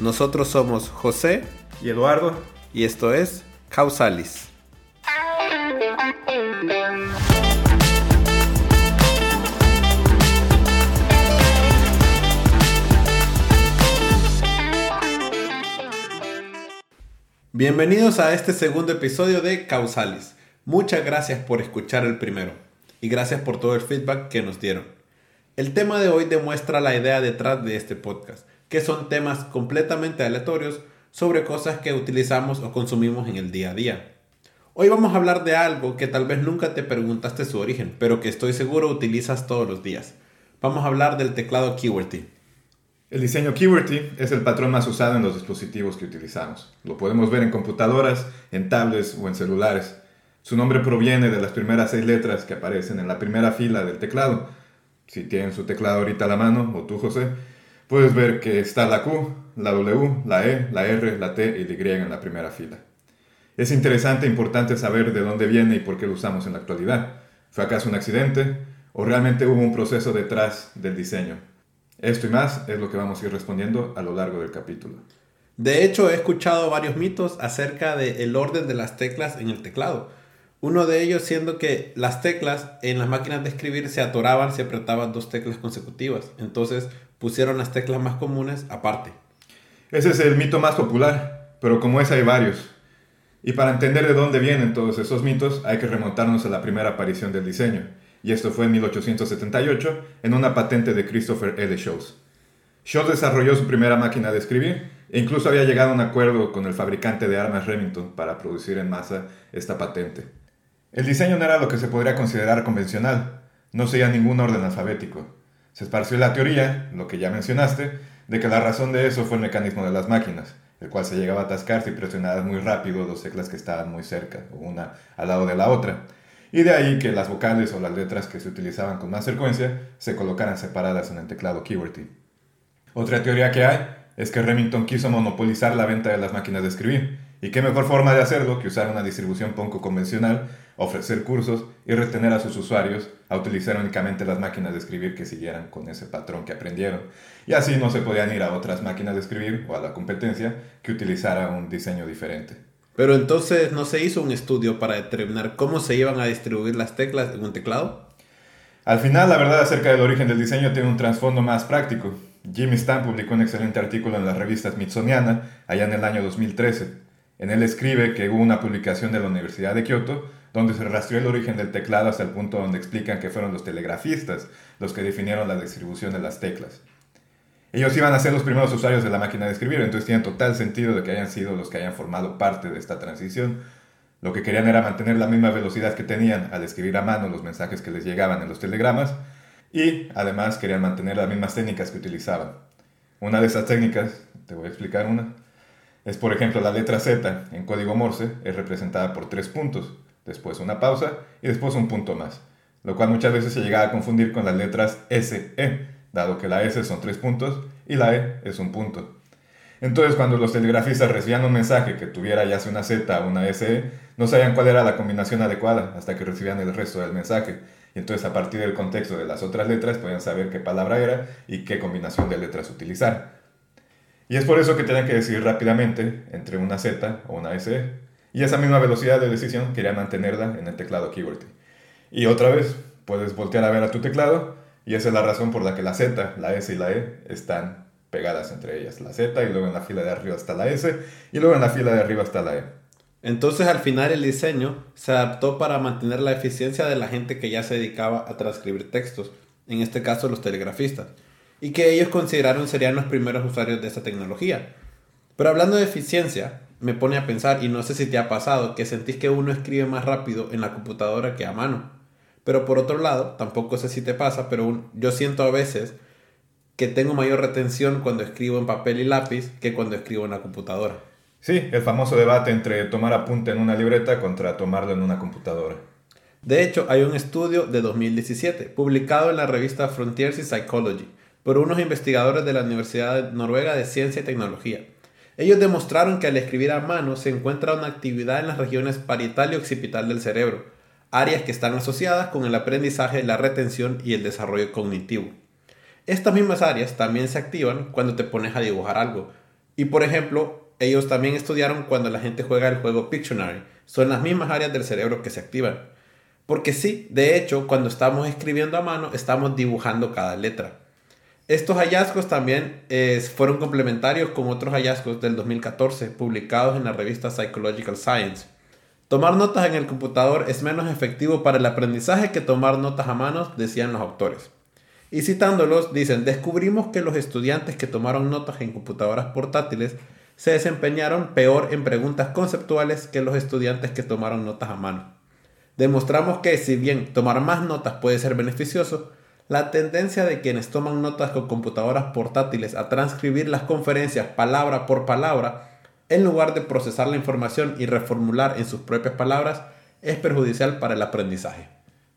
Nosotros somos José y Eduardo y esto es Causalis. Bienvenidos a este segundo episodio de Causalis. Muchas gracias por escuchar el primero y gracias por todo el feedback que nos dieron. El tema de hoy demuestra la idea detrás de este podcast que son temas completamente aleatorios sobre cosas que utilizamos o consumimos en el día a día. Hoy vamos a hablar de algo que tal vez nunca te preguntaste su origen, pero que estoy seguro utilizas todos los días. Vamos a hablar del teclado QWERTY. El diseño QWERTY es el patrón más usado en los dispositivos que utilizamos. Lo podemos ver en computadoras, en tablets o en celulares. Su nombre proviene de las primeras seis letras que aparecen en la primera fila del teclado. Si tienen su teclado ahorita a la mano, o tú José, puedes ver que está la Q, la W, la E, la R, la T y la Y en la primera fila. Es interesante e importante saber de dónde viene y por qué lo usamos en la actualidad. ¿Fue acaso un accidente o realmente hubo un proceso detrás del diseño? Esto y más es lo que vamos a ir respondiendo a lo largo del capítulo. De hecho, he escuchado varios mitos acerca del orden de las teclas en el teclado. Uno de ellos siendo que las teclas en las máquinas de escribir se atoraban si apretaban dos teclas consecutivas. Entonces pusieron las teclas más comunes aparte. Ese es el mito más popular, pero como es hay varios. Y para entender de dónde vienen todos esos mitos hay que remontarnos a la primera aparición del diseño, y esto fue en 1878 en una patente de Christopher L. Sholes. Sholes desarrolló su primera máquina de escribir e incluso había llegado a un acuerdo con el fabricante de armas Remington para producir en masa esta patente. El diseño no era lo que se podría considerar convencional, no seguía ningún orden alfabético, se esparció la teoría, lo que ya mencionaste, de que la razón de eso fue el mecanismo de las máquinas, el cual se llegaba a atascar si presionadas muy rápido dos teclas que estaban muy cerca, una al lado de la otra. Y de ahí que las vocales o las letras que se utilizaban con más frecuencia se colocaran separadas en el teclado QWERTY. Otra teoría que hay es que Remington quiso monopolizar la venta de las máquinas de escribir, y qué mejor forma de hacerlo que usar una distribución poco convencional ofrecer cursos y retener a sus usuarios a utilizar únicamente las máquinas de escribir que siguieran con ese patrón que aprendieron. Y así no se podían ir a otras máquinas de escribir o a la competencia que utilizara un diseño diferente. Pero entonces no se hizo un estudio para determinar cómo se iban a distribuir las teclas en un teclado. Al final, la verdad acerca del origen del diseño tiene un trasfondo más práctico. Jimmy Stan publicó un excelente artículo en la revista Smithsoniana allá en el año 2013. En él escribe que hubo una publicación de la Universidad de Kioto donde se rastreó el origen del teclado hasta el punto donde explican que fueron los telegrafistas los que definieron la distribución de las teclas. Ellos iban a ser los primeros usuarios de la máquina de escribir, entonces tiene total sentido de que hayan sido los que hayan formado parte de esta transición. Lo que querían era mantener la misma velocidad que tenían al escribir a mano los mensajes que les llegaban en los telegramas y además querían mantener las mismas técnicas que utilizaban. Una de esas técnicas, te voy a explicar una, es por ejemplo la letra Z en código Morse es representada por tres puntos después una pausa y después un punto más, lo cual muchas veces se llega a confundir con las letras SE, dado que la S son tres puntos y la E es un punto. Entonces cuando los telegrafistas recibían un mensaje que tuviera ya sea una Z o una SE, no sabían cuál era la combinación adecuada hasta que recibían el resto del mensaje. Y entonces a partir del contexto de las otras letras podían saber qué palabra era y qué combinación de letras utilizar. Y es por eso que tenían que decidir rápidamente entre una Z o una SE. Y esa misma velocidad de decisión quería mantenerla en el teclado QWERTY. Y otra vez, puedes voltear a ver a tu teclado y esa es la razón por la que la Z, la S y la E están pegadas entre ellas. La Z y luego en la fila de arriba está la S y luego en la fila de arriba está la E. Entonces al final el diseño se adaptó para mantener la eficiencia de la gente que ya se dedicaba a transcribir textos, en este caso los telegrafistas, y que ellos consideraron serían los primeros usuarios de esta tecnología. Pero hablando de eficiencia, me pone a pensar, y no sé si te ha pasado, que sentís que uno escribe más rápido en la computadora que a mano. Pero por otro lado, tampoco sé si te pasa, pero yo siento a veces que tengo mayor retención cuando escribo en papel y lápiz que cuando escribo en la computadora. Sí, el famoso debate entre tomar apunte en una libreta contra tomarlo en una computadora. De hecho, hay un estudio de 2017 publicado en la revista Frontiers in Psychology por unos investigadores de la Universidad Noruega de Ciencia y Tecnología. Ellos demostraron que al escribir a mano se encuentra una actividad en las regiones parietal y occipital del cerebro, áreas que están asociadas con el aprendizaje, la retención y el desarrollo cognitivo. Estas mismas áreas también se activan cuando te pones a dibujar algo. Y por ejemplo, ellos también estudiaron cuando la gente juega el juego Pictionary. Son las mismas áreas del cerebro que se activan. Porque sí, de hecho, cuando estamos escribiendo a mano, estamos dibujando cada letra. Estos hallazgos también fueron complementarios con otros hallazgos del 2014 publicados en la revista Psychological Science. Tomar notas en el computador es menos efectivo para el aprendizaje que tomar notas a mano, decían los autores. Y citándolos, dicen, descubrimos que los estudiantes que tomaron notas en computadoras portátiles se desempeñaron peor en preguntas conceptuales que los estudiantes que tomaron notas a mano. Demostramos que si bien tomar más notas puede ser beneficioso, la tendencia de quienes toman notas con computadoras portátiles a transcribir las conferencias palabra por palabra en lugar de procesar la información y reformular en sus propias palabras, es perjudicial para el aprendizaje.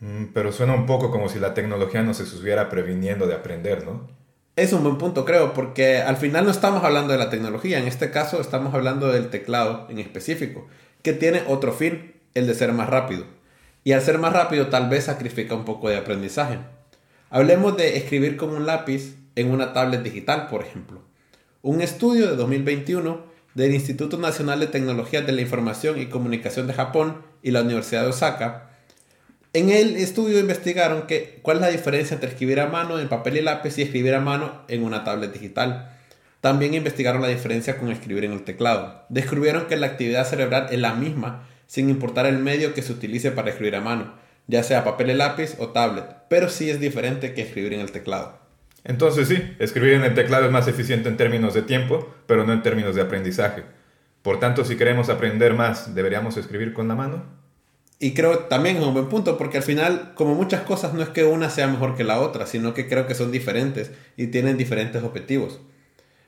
Mm, pero suena un poco como si la tecnología nos estuviera previniendo de aprender, ¿no? Es un buen punto, creo, porque al final no estamos hablando de la tecnología, en este caso estamos hablando del teclado en específico, que tiene otro fin, el de ser más rápido. Y al ser más rápido tal vez sacrifica un poco de aprendizaje. Hablemos de escribir con un lápiz en una tablet digital, por ejemplo. Un estudio de 2021 del Instituto Nacional de Tecnologías de la Información y Comunicación de Japón y la Universidad de Osaka. En el estudio investigaron que, cuál es la diferencia entre escribir a mano en papel y lápiz y escribir a mano en una tablet digital. También investigaron la diferencia con escribir en el teclado. Descubrieron que la actividad cerebral es la misma, sin importar el medio que se utilice para escribir a mano, ya sea papel y lápiz o tablet, pero sí es diferente que escribir en el teclado. Entonces sí, escribir en el teclado es más eficiente en términos de tiempo, pero no en términos de aprendizaje. Por tanto, si queremos aprender más, ¿deberíamos escribir con la mano? Y creo también es un buen punto, porque al final, como muchas cosas, no es que una sea mejor que la otra, sino que creo que son diferentes y tienen diferentes objetivos.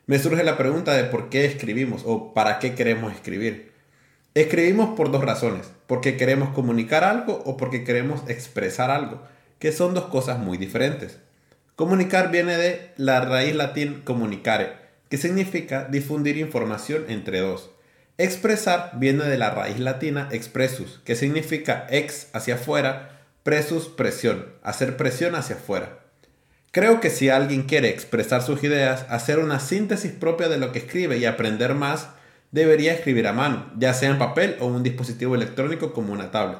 Me surge la pregunta de por qué escribimos o para qué queremos escribir. Escribimos por dos razones, porque queremos comunicar algo o porque queremos expresar algo, que son dos cosas muy diferentes. Comunicar viene de la raíz latín comunicare, que significa difundir información entre dos. Expresar viene de la raíz latina expressus, que significa ex hacia afuera, presus presión, hacer presión hacia afuera. Creo que si alguien quiere expresar sus ideas, hacer una síntesis propia de lo que escribe y aprender más, debería escribir a mano, ya sea en papel o un dispositivo electrónico como una tablet.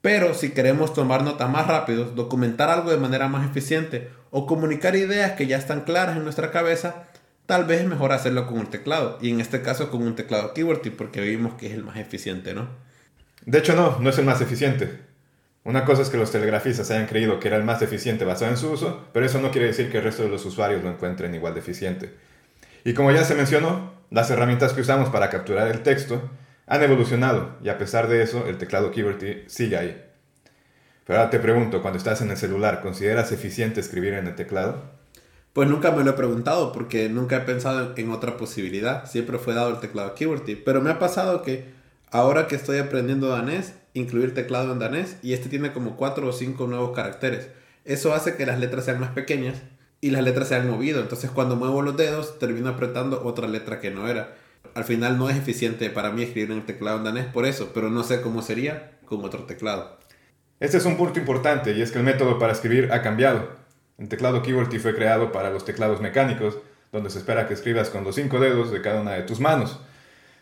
Pero si queremos tomar notas más rápido, documentar algo de manera más eficiente o comunicar ideas que ya están claras en nuestra cabeza, tal vez es mejor hacerlo con un teclado. Y en este caso con un teclado keyboard porque vimos que es el más eficiente, ¿no? De hecho no, no es el más eficiente. Una cosa es que los telegrafistas hayan creído que era el más eficiente basado en su uso, pero eso no quiere decir que el resto de los usuarios lo encuentren igual de eficiente. Y como ya se mencionó, las herramientas que usamos para capturar el texto han evolucionado y a pesar de eso el teclado QWERTY sigue ahí. Pero ahora te pregunto, cuando estás en el celular, ¿consideras eficiente escribir en el teclado? Pues nunca me lo he preguntado porque nunca he pensado en otra posibilidad. Siempre fue dado el teclado QWERTY. Pero me ha pasado que ahora que estoy aprendiendo danés, incluir teclado en danés y este tiene como 4 o 5 nuevos caracteres. Eso hace que las letras sean más pequeñas y las letras se han movido. Entonces cuando muevo los dedos termino apretando otra letra que no era al final no es eficiente para mí escribir en el teclado en danés por eso, pero no sé cómo sería con otro teclado. Este es un punto importante y es que el método para escribir ha cambiado. El teclado QWERTY fue creado para los teclados mecánicos, donde se espera que escribas con los cinco dedos de cada una de tus manos.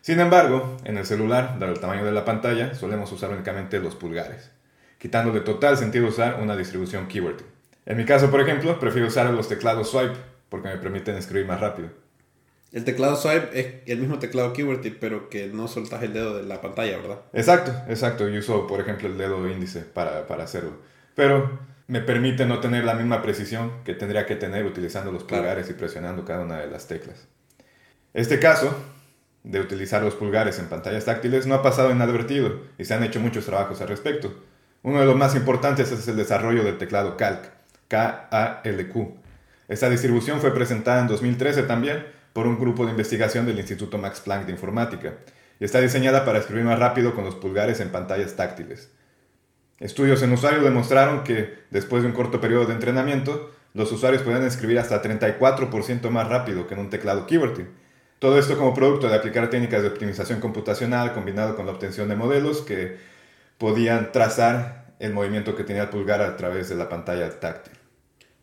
Sin embargo, en el celular, dado el tamaño de la pantalla, solemos usar únicamente los pulgares, quitando de total sentido usar una distribución QWERTY. En mi caso, por ejemplo, prefiero usar los teclados swipe porque me permiten escribir más rápido. El teclado swipe es el mismo teclado QWERTY, pero que no soltas el dedo de la pantalla, ¿verdad? Exacto, exacto. Yo uso, por ejemplo, el dedo índice para, para hacerlo. Pero me permite no tener la misma precisión que tendría que tener utilizando los pulgares y presionando cada una de las teclas. Este caso de utilizar los pulgares en pantallas táctiles no ha pasado inadvertido y se han hecho muchos trabajos al respecto. Uno de los más importantes es el desarrollo del teclado Calc, K-A-L-Q Esta distribución fue presentada en 2013 también por un grupo de investigación del Instituto Max Planck de Informática y está diseñada para escribir más rápido con los pulgares en pantallas táctiles. Estudios en usuarios demostraron que, después de un corto periodo de entrenamiento, los usuarios pueden escribir hasta 34% más rápido que en un teclado QWERTY. Todo esto como producto de aplicar técnicas de optimización computacional combinado con la obtención de modelos que podían trazar el movimiento que tenía el pulgar a través de la pantalla táctil.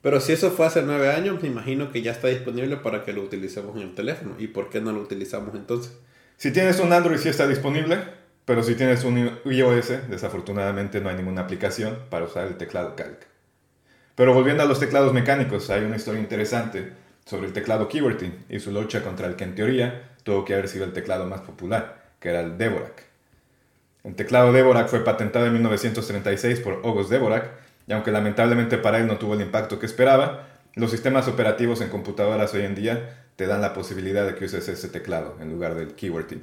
Pero si eso fue hace nueve años, me imagino que ya está disponible para que lo utilicemos en el teléfono. ¿Y por qué no lo utilizamos entonces? Si tienes un Android sí está disponible, pero si tienes un iOS, desafortunadamente no hay ninguna aplicación para usar el teclado Calc. Pero volviendo a los teclados mecánicos, hay una historia interesante sobre el teclado QWERTY y su lucha contra el que en teoría tuvo que haber sido el teclado más popular, que era el Dvorak. El teclado Dvorak fue patentado en 1936 por August Dvorak, y aunque lamentablemente para él no tuvo el impacto que esperaba, los sistemas operativos en computadoras hoy en día te dan la posibilidad de que uses ese teclado en lugar del QWERTY.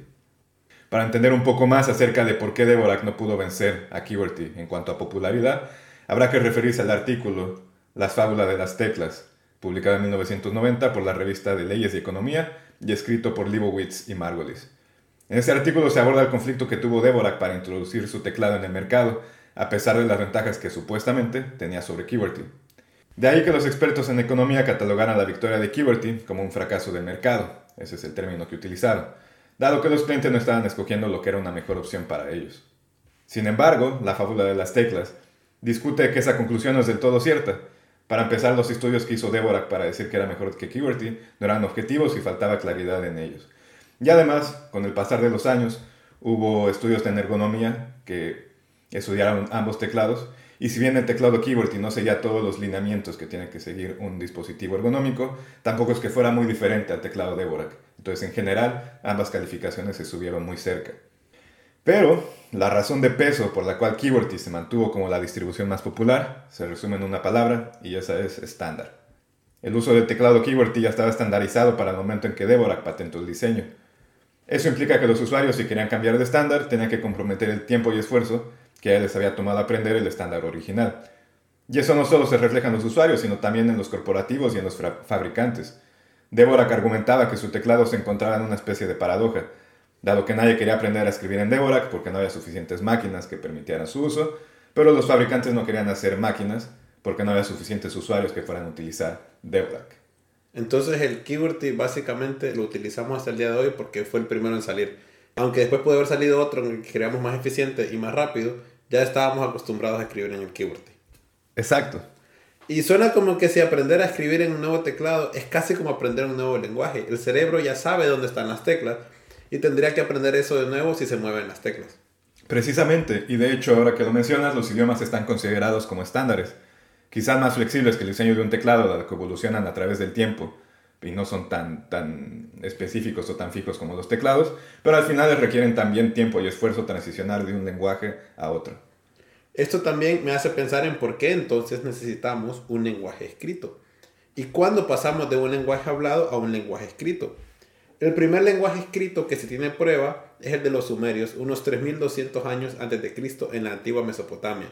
Para entender un poco más acerca de por qué Dvorak no pudo vencer a QWERTY en cuanto a popularidad, habrá que referirse al artículo Las fábulas de las teclas, publicado en 1990 por la revista de Leyes y Economía y escrito por Leibowitz y Margolis. En este artículo se aborda el conflicto que tuvo Dvorak para introducir su teclado en el mercado, a pesar de las ventajas que supuestamente tenía sobre QWERTY. De ahí que los expertos en economía catalogaran la victoria de QWERTY como un fracaso de mercado, ese es el término que utilizaron dado que los clientes no estaban escogiendo lo que era una mejor opción para ellos. Sin embargo, la fábula de las teclas discute que esa conclusión es del todo cierta. Para empezar, los estudios que hizo Dvorak para decir que era mejor que QWERTY no eran objetivos y faltaba claridad en ellos. Y además, con el pasar de los años, hubo estudios de ergonomía que estudiaron ambos teclados y si bien el teclado QWERTY no seguía todos los lineamientos que tiene que seguir un dispositivo ergonómico, tampoco es que fuera muy diferente al teclado Dvorak. Entonces, en general, ambas calificaciones se subieron muy cerca. Pero la razón de peso por la cual QWERTY se mantuvo como la distribución más popular se resume en una palabra y esa es estándar. El uso del teclado QWERTY ya estaba estandarizado para el momento en que Dvorak patentó el diseño. Eso implica que los usuarios, si querían cambiar de estándar, tenían que comprometer el tiempo y esfuerzo que ya les había tomado aprender el estándar original. Y eso no solo se refleja en los usuarios, sino también en los corporativos y en los fabricantes. Dvorak argumentaba que su teclado se encontraba en una especie de paradoja, dado que nadie quería aprender a escribir en Dvorak porque no había suficientes máquinas que permitieran su uso, pero los fabricantes no querían hacer máquinas porque no había suficientes usuarios que fueran a utilizar Dvorak. Entonces el QWERTY básicamente lo utilizamos hasta el día de hoy porque fue el primero en salir. Aunque después puede haber salido otro en el que creamos más eficiente y más rápido, ya estábamos acostumbrados a escribir en el QWERTY. Exacto. Y suena como que si aprender a escribir en un nuevo teclado es casi como aprender un nuevo lenguaje. El cerebro ya sabe dónde están las teclas y tendría que aprender eso de nuevo si se mueven las teclas. Precisamente, y de hecho ahora que lo mencionas, los idiomas están considerados como estándares, quizás más flexibles que el diseño de un teclado, dado que evolucionan a través del tiempo y no son tan, tan específicos o tan fijos como los teclados, pero al final requieren también tiempo y esfuerzo transicionar de un lenguaje a otro. Esto también me hace pensar en por qué entonces necesitamos un lenguaje escrito. ¿Y cuándo pasamos de un lenguaje hablado a un lenguaje escrito? El primer lenguaje escrito que se tiene prueba es el de los sumerios, unos 3200 años antes de Cristo en la antigua Mesopotamia.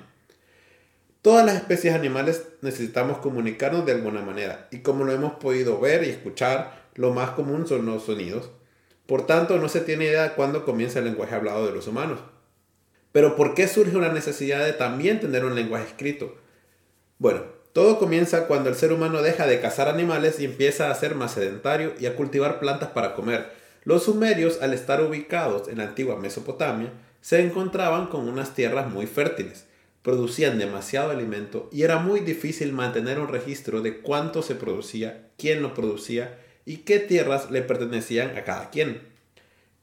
Todas las especies animales necesitamos comunicarnos de alguna manera, y como lo hemos podido ver y escuchar, lo más común son los sonidos. Por tanto, no se tiene idea de cuándo comienza el lenguaje hablado de los humanos. Pero ¿por qué surge una necesidad de también tener un lenguaje escrito? Bueno, todo comienza cuando el ser humano deja de cazar animales y empieza a ser más sedentario y a cultivar plantas para comer. Los sumerios, al estar ubicados en la antigua Mesopotamia, se encontraban con unas tierras muy fértiles, producían demasiado alimento y era muy difícil mantener un registro de cuánto se producía, quién lo producía y qué tierras le pertenecían a cada quien.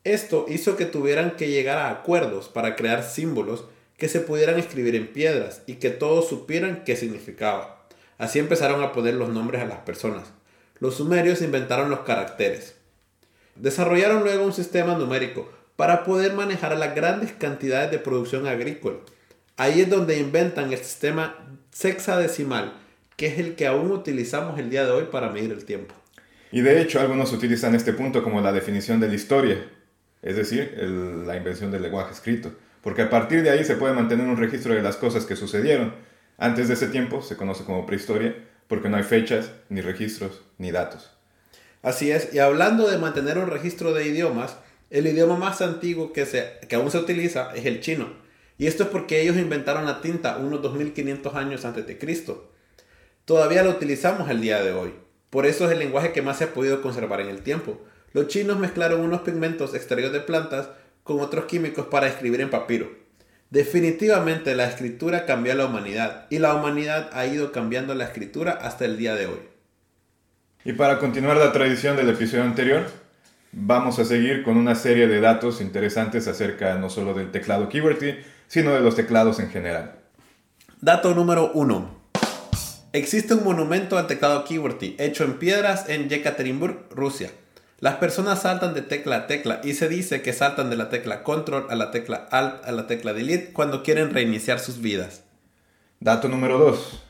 Esto hizo que tuvieran que llegar a acuerdos para crear símbolos que se pudieran escribir en piedras y que todos supieran qué significaba. Así empezaron a poner los nombres a las personas. Los sumerios inventaron los caracteres. Desarrollaron luego un sistema numérico para poder manejar las grandes cantidades de producción agrícola. Ahí es donde inventan el sistema sexadecimal, que es el que aún utilizamos el día de hoy para medir el tiempo. Y de hecho algunos utilizan este punto como la definición de la historia, es decir, la invención del lenguaje escrito, porque a partir de ahí se puede mantener un registro de las cosas que sucedieron. Antes de ese tiempo se conoce como prehistoria, porque no hay fechas, ni registros, ni datos. Así es, y hablando de mantener un registro de idiomas, el idioma más antiguo que, se, que aún se utiliza es el chino. Y esto es porque ellos inventaron la tinta unos 2500 años antes de Cristo. Todavía lo utilizamos el día de hoy. Por eso es el lenguaje que más se ha podido conservar en el tiempo. Los chinos mezclaron unos pigmentos extraídos de plantas con otros químicos para escribir en papiro. Definitivamente la escritura cambió a la humanidad y la humanidad ha ido cambiando la escritura hasta el día de hoy. Y para continuar la tradición del episodio anterior, vamos a seguir con una serie de datos interesantes acerca no solo del teclado QWERTY, sino de los teclados en general. Dato número 1. Existe un monumento al teclado QWERTY hecho en piedras en Yekaterinburg, Rusia. Las personas saltan de tecla a tecla y se dice que saltan de la tecla Control a la tecla Alt a la tecla Delete cuando quieren reiniciar sus vidas. Dato número 2.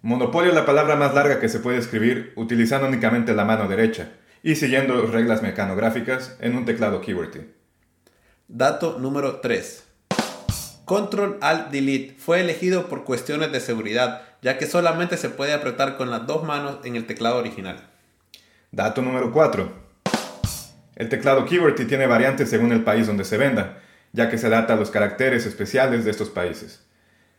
Monopolio es la palabra más larga que se puede escribir utilizando únicamente la mano derecha y siguiendo reglas mecanográficas en un teclado QWERTY. Dato número 3. Control Alt Delete fue elegido por cuestiones de seguridad, ya que solamente se puede apretar con las dos manos en el teclado original. Dato número 4. El teclado QWERTY tiene variantes según el país donde se venda, ya que se adapta a los caracteres especiales de estos países.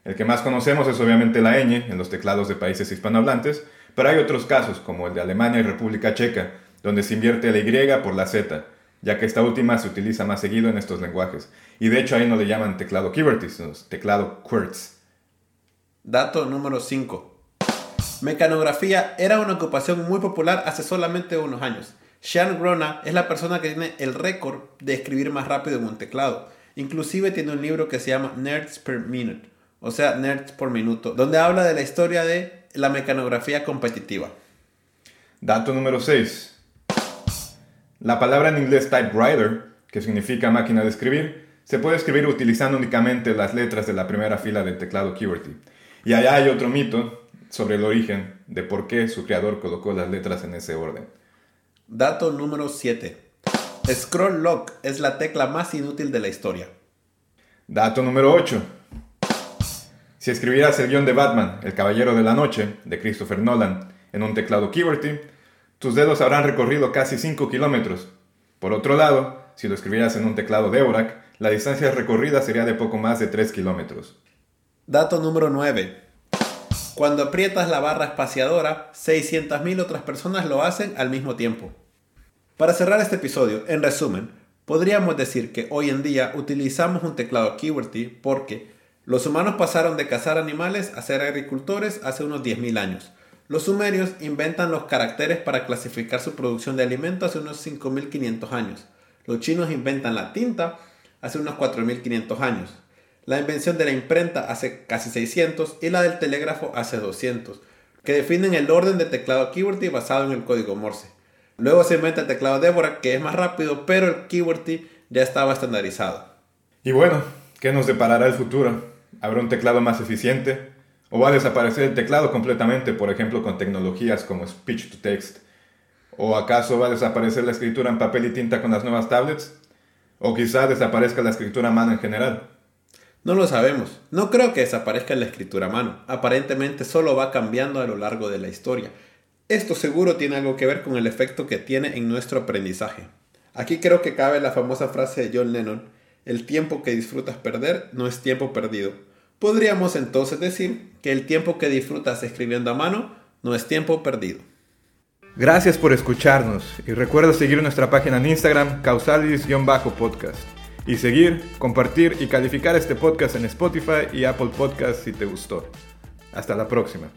El que más conocemos es obviamente la ñ en los teclados de países hispanohablantes, pero hay otros casos como el de Alemania y República Checa, donde se invierte la Y por la Z, ya que esta última se utiliza más seguido en estos lenguajes. Y de hecho ahí no le llaman teclado QWERTY, sino teclado QWERTZ. Dato número 5. Mecanografía era una ocupación muy popular hace solamente unos años. Sean Grona es la persona que tiene el récord de escribir más rápido en un teclado. Inclusive tiene un libro que se llama Nerds per Minute, o sea, Nerds por minuto, donde habla de la historia de la mecanografía competitiva. Dato número 6. La palabra en inglés typewriter, que significa máquina de escribir, se puede escribir utilizando únicamente las letras de la primera fila del teclado QWERTY. Y allá hay otro mito sobre el origen de por qué su creador colocó las letras en ese orden. Dato número 7. Scroll Lock es la tecla más inútil de la historia. Dato número 8. Si escribieras el guion de Batman, El Caballero de la Noche, de Christopher Nolan, en un teclado QWERTY, tus dedos habrán recorrido casi 5 kilómetros. Por otro lado, si lo escribieras en un teclado de Dvorak, la distancia recorrida sería de poco más de 3 kilómetros. Dato número 9. Cuando aprietas la barra espaciadora, 600.000 otras personas lo hacen al mismo tiempo. Para cerrar este episodio, en resumen, podríamos decir que hoy en día utilizamos un teclado QWERTY porque los humanos pasaron de cazar animales a ser agricultores hace unos 10.000 años. Los sumerios inventan los caracteres para clasificar su producción de alimentos hace unos 5.500 años. Los chinos inventan la tinta hace unos 4.500 años la invención de la imprenta hace casi 600 y la del telégrafo hace 200, que definen el orden de teclado QWERTY basado en el código Morse. Luego se inventa el teclado Deborah, que es más rápido, pero el QWERTY ya estaba estandarizado. Y bueno, ¿qué nos deparará el futuro? ¿Habrá un teclado más eficiente? ¿O va a desaparecer el teclado completamente, por ejemplo, con tecnologías como speech to text? ¿O acaso va a desaparecer la escritura en papel y tinta con las nuevas tablets? ¿O quizá desaparezca la escritura a mano en general? No lo sabemos. No creo que desaparezca la escritura a mano. Aparentemente solo va cambiando a lo largo de la historia. Esto seguro tiene algo que ver con el efecto que tiene en nuestro aprendizaje. Aquí creo que cabe la famosa frase de John Lennon, el tiempo que disfrutas perder no es tiempo perdido. Podríamos entonces decir que el tiempo que disfrutas escribiendo a mano no es tiempo perdido. Gracias por escucharnos y recuerda seguir nuestra página en Instagram causalis-podcast y seguir, compartir y calificar este podcast en Spotify y Apple Podcasts si te gustó. Hasta la próxima.